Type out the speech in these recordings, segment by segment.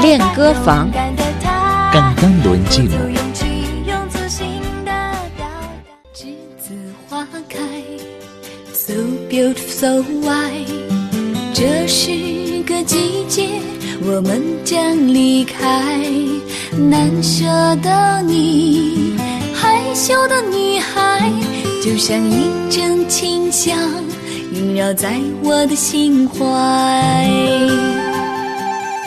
练歌房，刚刚轮进。栀子花开，so。这是个季节，我们将离开。难舍的你，害羞的女孩，就像一阵清香，萦绕在我的心怀。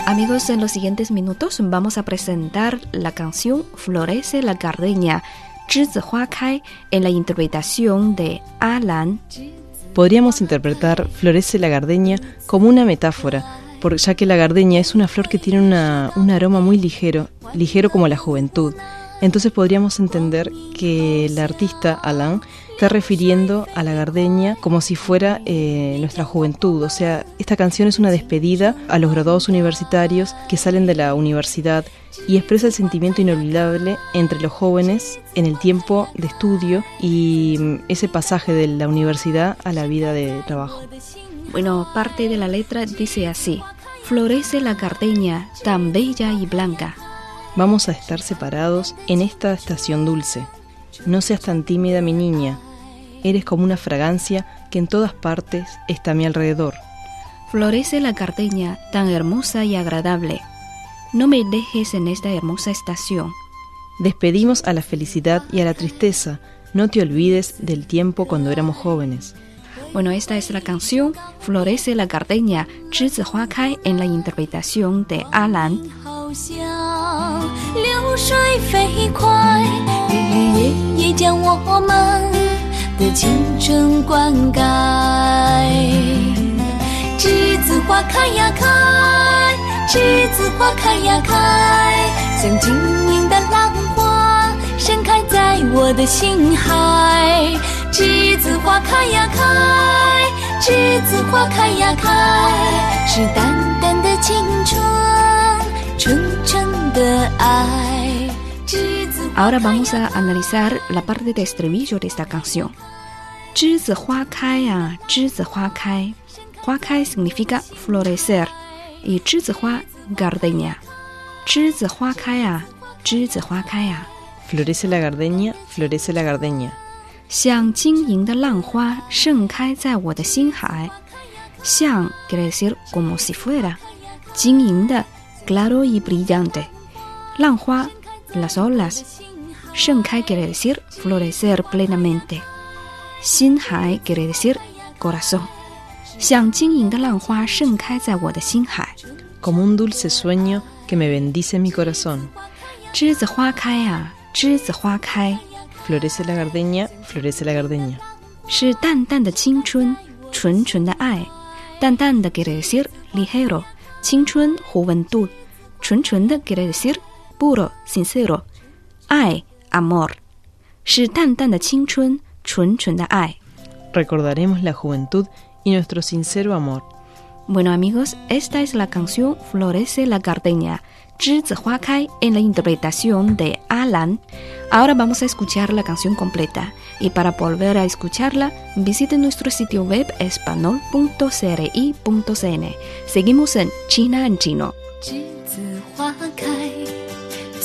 Amigos, en los siguientes minutos vamos a presentar la canción Florece la Gardeña, Kai, en la interpretación de Alan. Podríamos interpretar Florece la Gardeña como una metáfora, porque ya que la gardeña es una flor que tiene una, un aroma muy ligero, ligero como la juventud entonces podríamos entender que el artista Alan está refiriendo a la gardenia como si fuera eh, nuestra juventud. O sea, esta canción es una despedida a los graduados universitarios que salen de la universidad y expresa el sentimiento inolvidable entre los jóvenes en el tiempo de estudio y mm, ese pasaje de la universidad a la vida de trabajo. Bueno, parte de la letra dice así, florece la gardenia tan bella y blanca. Vamos a estar separados en esta estación dulce. No seas tan tímida, mi niña. Eres como una fragancia que en todas partes está a mi alrededor. Florece la carteña, tan hermosa y agradable. No me dejes en esta hermosa estación. Despedimos a la felicidad y a la tristeza. No te olvides del tiempo cuando éramos jóvenes. Bueno, esta es la canción Florece la Cardeña, Kai en la interpretación de Alan. 流水飞快，日日夜夜将我们的青春灌溉。栀子花开呀开，栀子花开呀开，像晶莹的浪花盛开在我的心海。栀子花开呀开，栀子花开呀开，是淡淡的青春，纯纯的爱。栀子 Ahora vamos a analizar la parte de estribillo de esta canción. 栀子花开呀，栀子花开，花开 significa florecer y 栀子花 gardenia。栀子花开呀，栀子花开呀。 Florece la gardenia, florece la gardenia. 像晶莹的浪花盛开在我的心海，像 quiere decir como si fuera，晶莹的 claro y brillante，浪花 las olas， 盛开 quiere decir florecer plenamente，心海 quiere decir corazón，像晶莹的浪花盛开在我的心海， Como un dulce sueño que me bendice mi corazón. 栀子花开啊，栀子花开。 Florece la gardenia, florece la gardenia. 是淡淡的青春，纯纯的爱。淡淡的 quiere decir ligero，青春 juventud，纯纯的 quiere decir puro sincero，爱 amor，是淡淡的青春，纯纯的爱。 Recordaremos la juventud y nuestro sincero amor. Bueno amigos, esta es la canción Florece la gardenia, 栀子花开 en la interpretación de Alan. Ahora vamos a escuchar la canción completa y para volver a escucharla visite nuestro sitio web espanol.cri.cn. Seguimos en China en chino.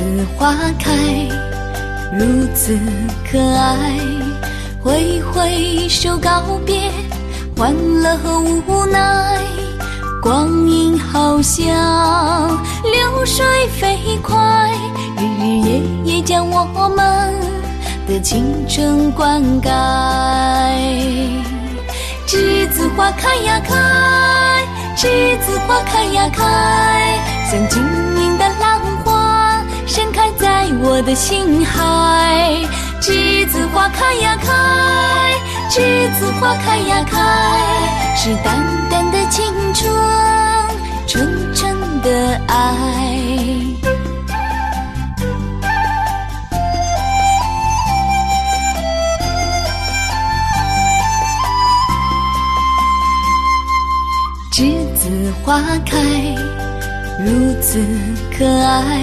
栀子花开，如此可爱。挥挥手告别，欢乐和无奈。光阴好像流水飞快，日日夜夜将我们的青春灌溉。栀子花开呀开，栀子花开呀开，像晶莹的浪我的心海。栀子花开呀开，栀子花开呀开，是淡淡的青春，纯纯的爱。栀子花开，如此可爱。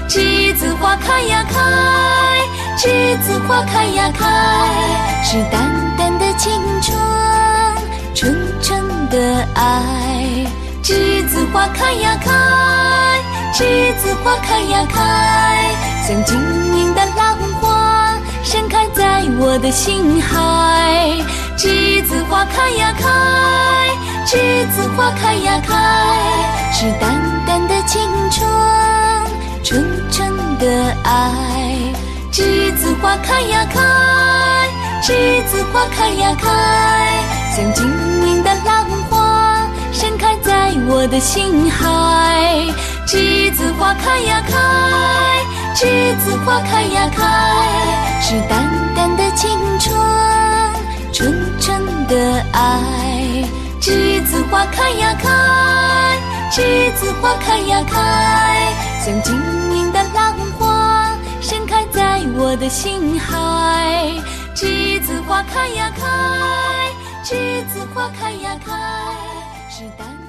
栀子花开呀开，栀子花开呀开，是淡淡的青春，纯纯的爱。栀子花开呀开，栀子花开呀开，像晶莹的浪花盛开在我的心海。栀子花开呀开，栀子花开呀开，是淡爱，栀子花开呀开，栀子花开呀开，像晶莹的浪花盛开在我的心海。栀子花开呀开，栀子花开呀开，是淡淡的青春，纯纯的爱。栀子花开呀开，栀子花开呀开。像晶莹的浪花我的心海，栀子花开呀开，栀子花开呀开，是。